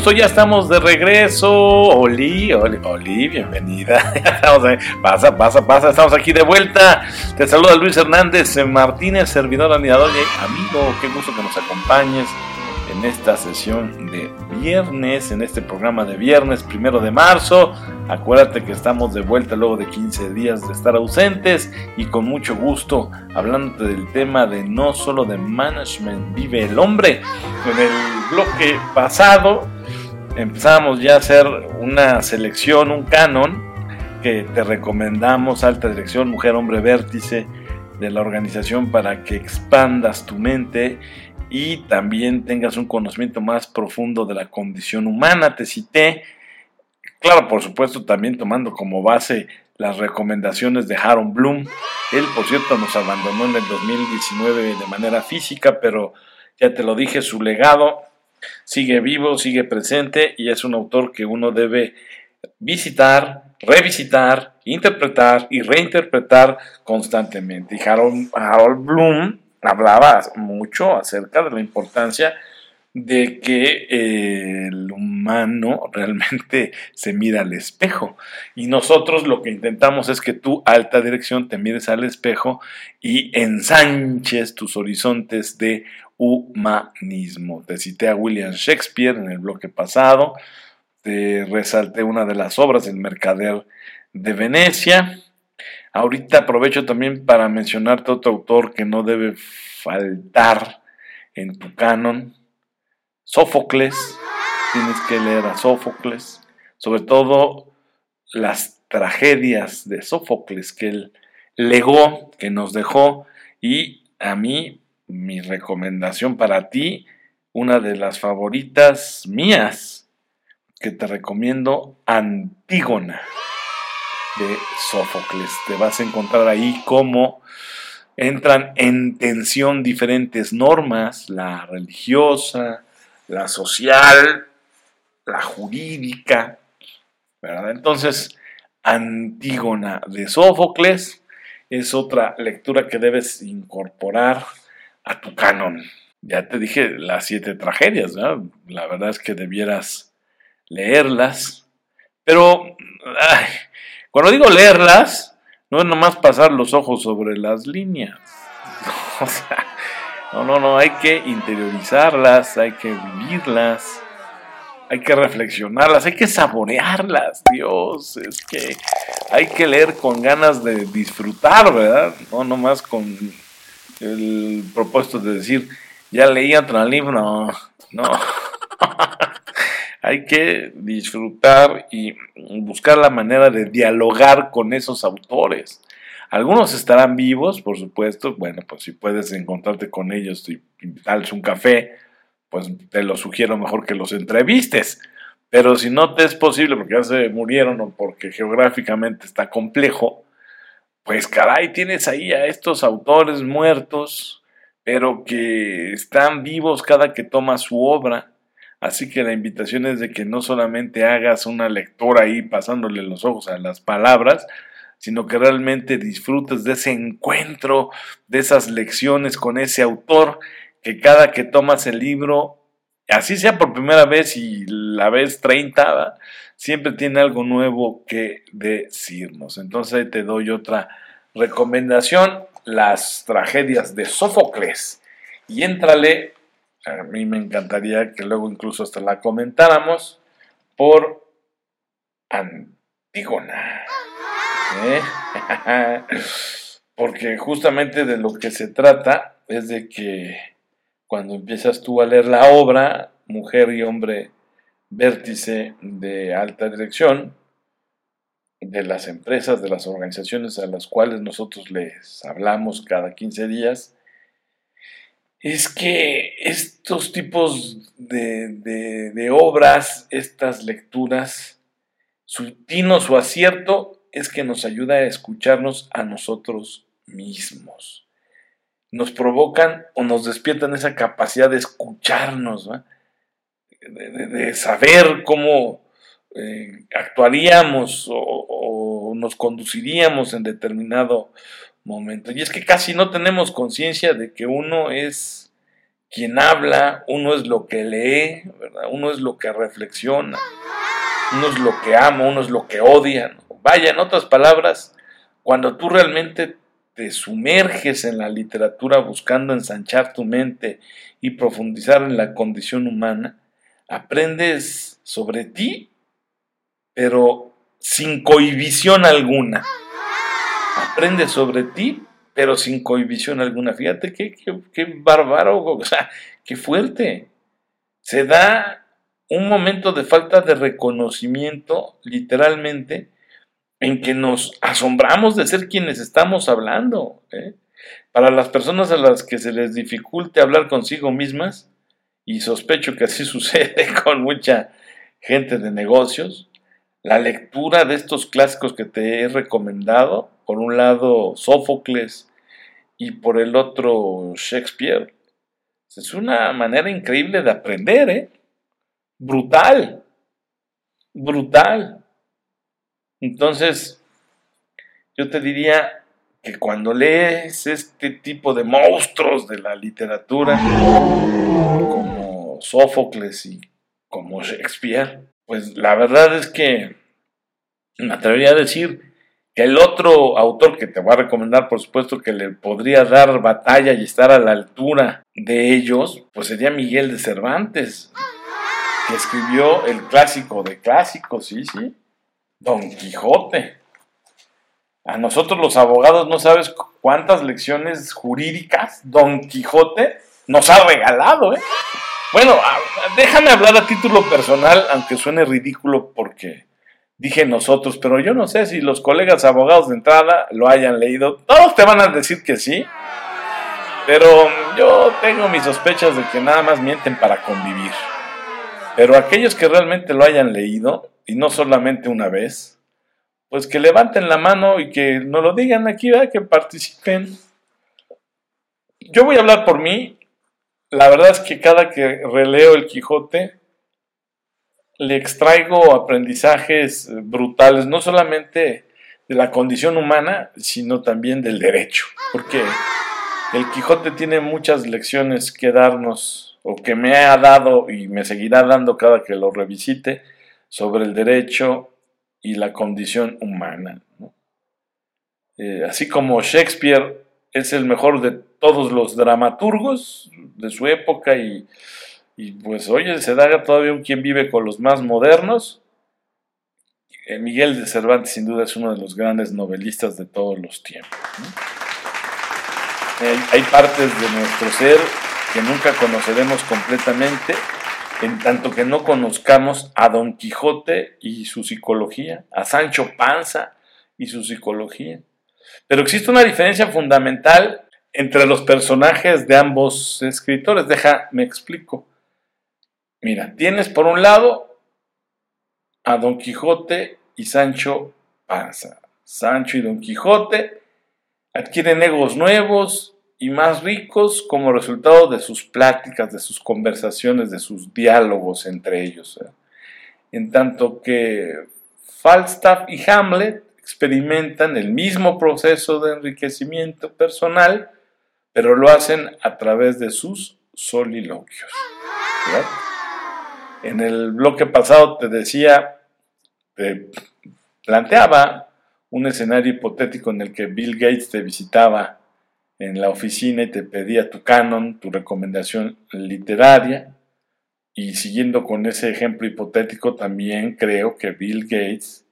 gusto, ya estamos de regreso. Oli, Oli, bienvenida. pasa, pasa, pasa, estamos aquí de vuelta. Te saluda Luis Hernández Martínez, servidor, animador y amigo. Qué gusto que nos acompañes en esta sesión de viernes, en este programa de viernes, primero de marzo. Acuérdate que estamos de vuelta luego de 15 días de estar ausentes y con mucho gusto hablando del tema de no solo de management vive el hombre. En el bloque pasado empezamos ya a hacer una selección, un canon que te recomendamos, alta dirección, mujer, hombre, vértice de la organización para que expandas tu mente y también tengas un conocimiento más profundo de la condición humana. Te cité, claro, por supuesto, también tomando como base las recomendaciones de Harold Bloom. Él, por cierto, nos abandonó en el 2019 de manera física, pero ya te lo dije, su legado sigue vivo, sigue presente y es un autor que uno debe visitar, revisitar, interpretar y reinterpretar constantemente. Y Harold, Harold Bloom hablaba mucho acerca de la importancia de que eh, el humano realmente se mira al espejo. Y nosotros lo que intentamos es que tú, alta dirección, te mires al espejo y ensanches tus horizontes de humanismo. Te cité a William Shakespeare en el bloque pasado, te resalté una de las obras del Mercader de Venecia, Ahorita aprovecho también para mencionarte otro autor que no debe faltar en tu canon. Sófocles, tienes que leer a Sófocles, sobre todo las tragedias de Sófocles que él legó, que nos dejó, y a mí, mi recomendación para ti, una de las favoritas mías, que te recomiendo, Antígona de Sófocles. Te vas a encontrar ahí cómo entran en tensión diferentes normas, la religiosa, la social, la jurídica. Entonces, Antígona de Sófocles es otra lectura que debes incorporar a tu canon. Ya te dije las siete tragedias, ¿verdad? La verdad es que debieras leerlas, pero ay, cuando digo leerlas, no es nomás pasar los ojos sobre las líneas. O sea, no, no, no, hay que interiorizarlas, hay que vivirlas, hay que reflexionarlas, hay que saborearlas, Dios, es que hay que leer con ganas de disfrutar, ¿verdad? No nomás con el propósito de decir, ya leí otro libro, no, no. hay que disfrutar y buscar la manera de dialogar con esos autores. Algunos estarán vivos, por supuesto. Bueno, pues si puedes encontrarte con ellos y invitarles un café, pues te lo sugiero mejor que los entrevistes. Pero si no te es posible porque ya se murieron o porque geográficamente está complejo, pues caray, tienes ahí a estos autores muertos, pero que están vivos cada que tomas su obra. Así que la invitación es de que no solamente hagas una lectura ahí pasándole los ojos a las palabras, sino que realmente disfrutes de ese encuentro, de esas lecciones con ese autor, que cada que tomas el libro, así sea por primera vez y la vez 30, siempre tiene algo nuevo que decirnos. Entonces te doy otra recomendación, las tragedias de Sófocles. Y éntrale a mí me encantaría que luego incluso hasta la comentáramos por Antígona. ¿eh? Porque justamente de lo que se trata es de que cuando empiezas tú a leer la obra, Mujer y Hombre Vértice de Alta Dirección, de las empresas, de las organizaciones a las cuales nosotros les hablamos cada 15 días, es que estos tipos de, obras, estas lecturas, su tino, su acierto es que nos ayuda a escucharnos a nosotros mismos. Nos provocan o nos despiertan esa capacidad de escucharnos, de, saber cómo eh, actuaríamos o nos conduciríamos en determinado momento. Y es que casi no tenemos conciencia de que uno es quien habla, uno es lo que lee, uno es lo que reflexiona, uno es lo que ama, uno es lo que odia. Vaya, en otras palabras, cuando tú realmente te sumerges en la literatura buscando ensanchar tu mente y profundizar en la condición humana, aprendes sobre ti, pero sin cohibición alguna. Aprendes sobre ti, pero sin cohibición alguna. Fíjate qué, qué, bárbaro, o sea, qué fuerte. Se da un momento de falta de reconocimiento, literalmente, en que nos asombramos de ser quienes estamos hablando. ¿eh? Para las personas a las que se les dificulte hablar consigo mismas, y sospecho que así sucede con mucha gente de negocios, la lectura de estos clásicos que te he recomendado, por un lado Sófocles y por el otro Shakespeare, es una manera increíble de aprender, ¿eh? Brutal, brutal. Entonces, yo te diría que cuando lees este tipo de monstruos de la literatura, como Sófocles y como Shakespeare, pues la verdad es que me atrevería a decir que el otro autor que te voy a recomendar, por supuesto, que le podría dar batalla y estar a la altura de ellos, pues sería Miguel de Cervantes, que escribió el clásico de clásicos, sí, sí, Don Quijote. A nosotros los abogados no sabes cuántas lecciones jurídicas Don Quijote nos ha regalado, ¿eh? Bueno, déjame hablar a título personal, aunque suene ridículo porque dije nosotros, pero yo no sé si los colegas abogados de entrada lo hayan leído. Todos te van a decir que sí, pero yo tengo mis sospechas de que nada más mienten para convivir. Pero aquellos que realmente lo hayan leído, y no solamente una vez, pues que levanten la mano y que no lo digan aquí, que participen. Yo voy a hablar por mí la verdad es que cada que releo el Quijote, le extraigo aprendizajes brutales, no solamente de la condición humana, sino también del derecho, porque el Quijote tiene muchas lecciones que darnos, o que me ha dado y me seguirá dando cada que lo revisite, sobre el derecho y la condición humana. Eh, así como Shakespeare es el mejor de todos los dramaturgos de su época y, pues oye, se da todavía un quien vive con los más modernos. Eh, Miguel de Cervantes sin duda es uno de los grandes novelistas de todos los tiempos. hay partes de nuestro ser que nunca conoceremos completamente, en tanto que no conozcamos a Don Quijote y su psicología, a Sancho Panza y su psicología. Pero existe una diferencia fundamental entre los personajes de ambos escritores. Deja, me explico. Mira, tienes por un lado a Don Quijote y Sancho Panza. Sancho y Don Quijote adquieren egos nuevos y más ricos como resultado de sus pláticas, de sus conversaciones, de sus diálogos entre ellos. ¿eh? En tanto que Falstaff y Hamlet experimentan el mismo proceso de enriquecimiento personal, pero lo hacen a través de sus soliloquios. En el bloque pasado te decía, te planteaba un escenario hipotético en el que Bill Gates te visitaba en la oficina y te pedía tu canon, tu recomendación literaria. Y siguiendo con ese ejemplo hipotético, también creo que Bill Gates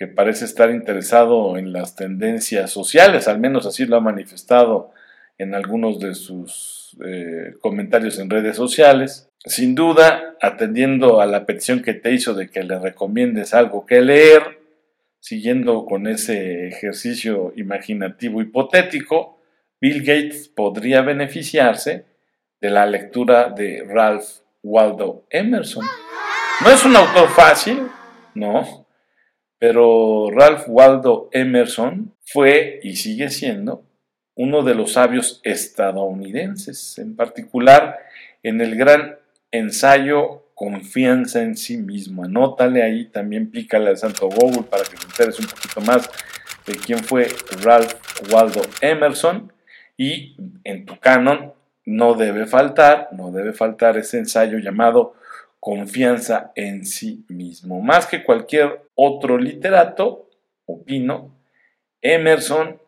que parece estar interesado en las tendencias sociales, al menos así lo ha manifestado en algunos de sus eh, comentarios en redes sociales. Sin duda, atendiendo a la petición que te hizo de que le recomiendes algo que leer, siguiendo con ese ejercicio imaginativo hipotético, Bill Gates podría beneficiarse de la lectura de Ralph Waldo Emerson. No es un autor fácil, no, pero Ralph Waldo Emerson fue y sigue siendo uno de los sabios estadounidenses, en particular en el gran ensayo Confianza en sí mismo. Anótale ahí, también pícale al santo Google para que te enteres un poquito más de quién fue Ralph Waldo Emerson y en tu canon no debe faltar, no debe faltar ese ensayo llamado confianza en sí mismo. Más que cualquier otro literato, opino, Emerson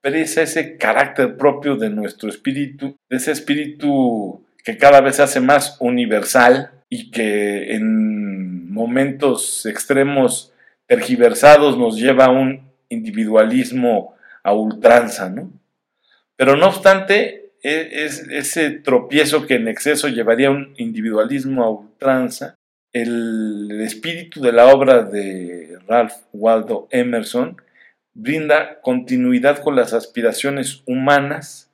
aprecia ese carácter propio de nuestro espíritu, de ese espíritu que cada vez se hace más universal y que en momentos extremos tergiversados nos lleva a un individualismo a ultranza, ¿no? Pero no obstante, e, es, ese tropiezo que en exceso llevaría a un individualismo a ultranza, el espíritu de la obra de Ralph Waldo Emerson brinda continuidad con las aspiraciones humanas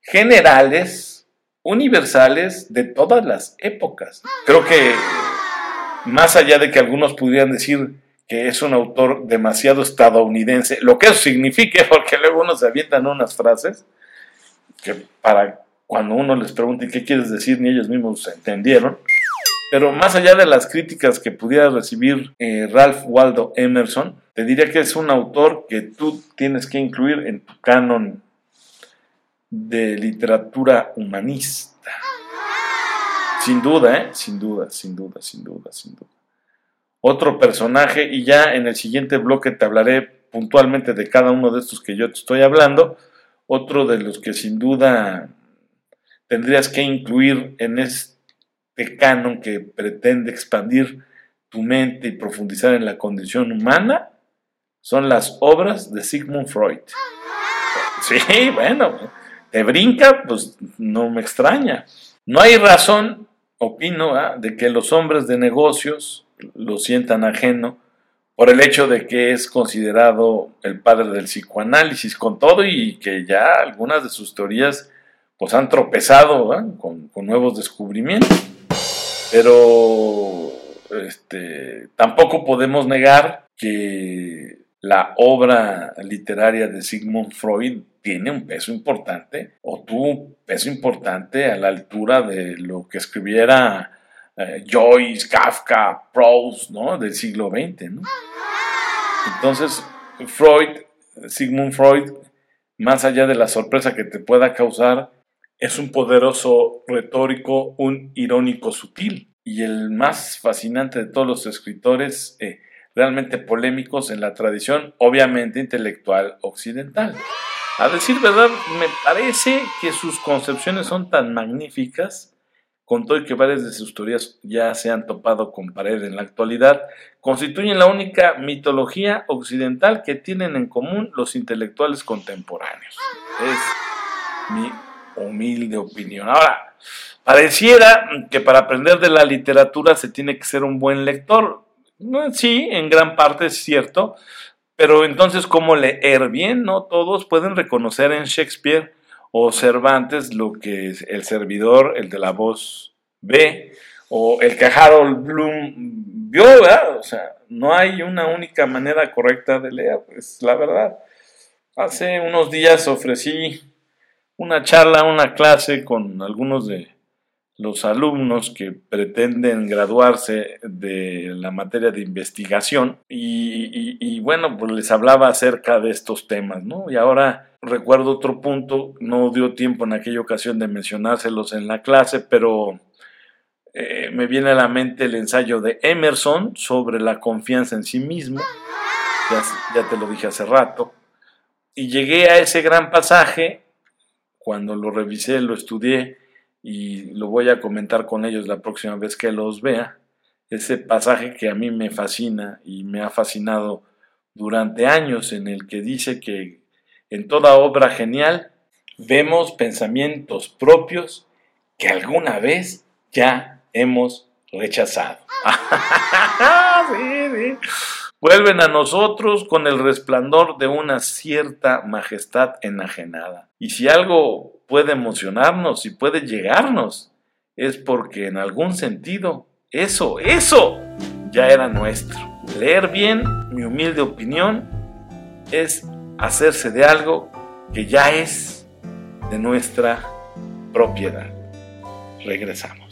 generales, universales de todas las épocas. Creo que más allá de que algunos pudieran decir que es un autor demasiado estadounidense, lo que eso signifique, porque luego uno se avientan unas frases que para cuando uno les pregunte qué quieres decir, ni ellos mismos entendieron. Pero más allá de las críticas que pudiera recibir eh, Ralph Waldo Emerson, te diría que es un autor que tú tienes que incluir en tu canon de literatura humanista. Sin duda, ¿eh? Sin duda, sin duda, sin duda, sin duda otro personaje y ya en el siguiente bloque te hablaré puntualmente de cada uno de estos que yo te estoy hablando. Otro de los que sin duda tendrías que incluir en este canon que pretende expandir tu mente y profundizar en la condición humana son las obras de Sigmund Freud. Sí, bueno, te brinca, pues no me extraña. No hay razón, opino, ¿ah? de que los hombres de negocios lo sientan ajeno por el hecho de que es considerado el padre del psicoanálisis con todo y que ya algunas de sus teorías pues han tropezado con, nuevos descubrimientos. Pero este, tampoco podemos negar que la obra literaria de Sigmund Freud tiene un peso importante o tuvo un peso importante a la altura de lo que escribiera eh, Joyce, Kafka, Proust, ¿no? Del siglo XX. Entonces, Freud, Sigmund Freud, más allá de la sorpresa que te pueda causar, es un poderoso retórico, un irónico sutil y el más fascinante de todos los escritores eh, realmente polémicos en la tradición, obviamente intelectual occidental. A decir verdad, me parece que sus concepciones son tan magníficas con todo y que varias de sus teorías ya se han topado con pared en la actualidad, constituyen la única mitología occidental que tienen en común los intelectuales contemporáneos. Es mi humilde opinión. Ahora, pareciera que para aprender de la literatura se tiene que ser un buen lector. Sí, en gran parte es cierto, pero entonces, ¿cómo leer bien? No todos pueden reconocer en Shakespeare o Cervantes lo que el servidor, el de la voz, ve, o el que Harold Bloom vio, ¿verdad? O sea, no hay una única manera correcta de leer, es la verdad. Hace unos días ofrecí una charla, una clase con algunos de los alumnos que pretenden graduarse de la materia de investigación. Y, bueno, pues les hablaba acerca de estos temas, ¿no? Y ahora recuerdo otro punto, no dio tiempo en aquella ocasión de mencionárselos en la clase, pero eh, me viene a la mente el ensayo de Emerson sobre la confianza en sí mismo, ya, ya te lo dije hace rato, y llegué a ese gran pasaje, cuando lo revisé, lo estudié, y lo voy a comentar con ellos la próxima vez que los vea, ese pasaje que a mí me fascina y me ha fascinado durante años en el que dice que en toda obra genial vemos pensamientos propios que alguna vez ya hemos rechazado. Vuelven a nosotros con el resplandor de una cierta majestad enajenada. Y si algo puede emocionarnos y puede llegarnos, es porque en algún sentido eso, eso ya era nuestro. Leer bien, mi humilde opinión, es hacerse de algo que ya es de nuestra propiedad. Regresamos.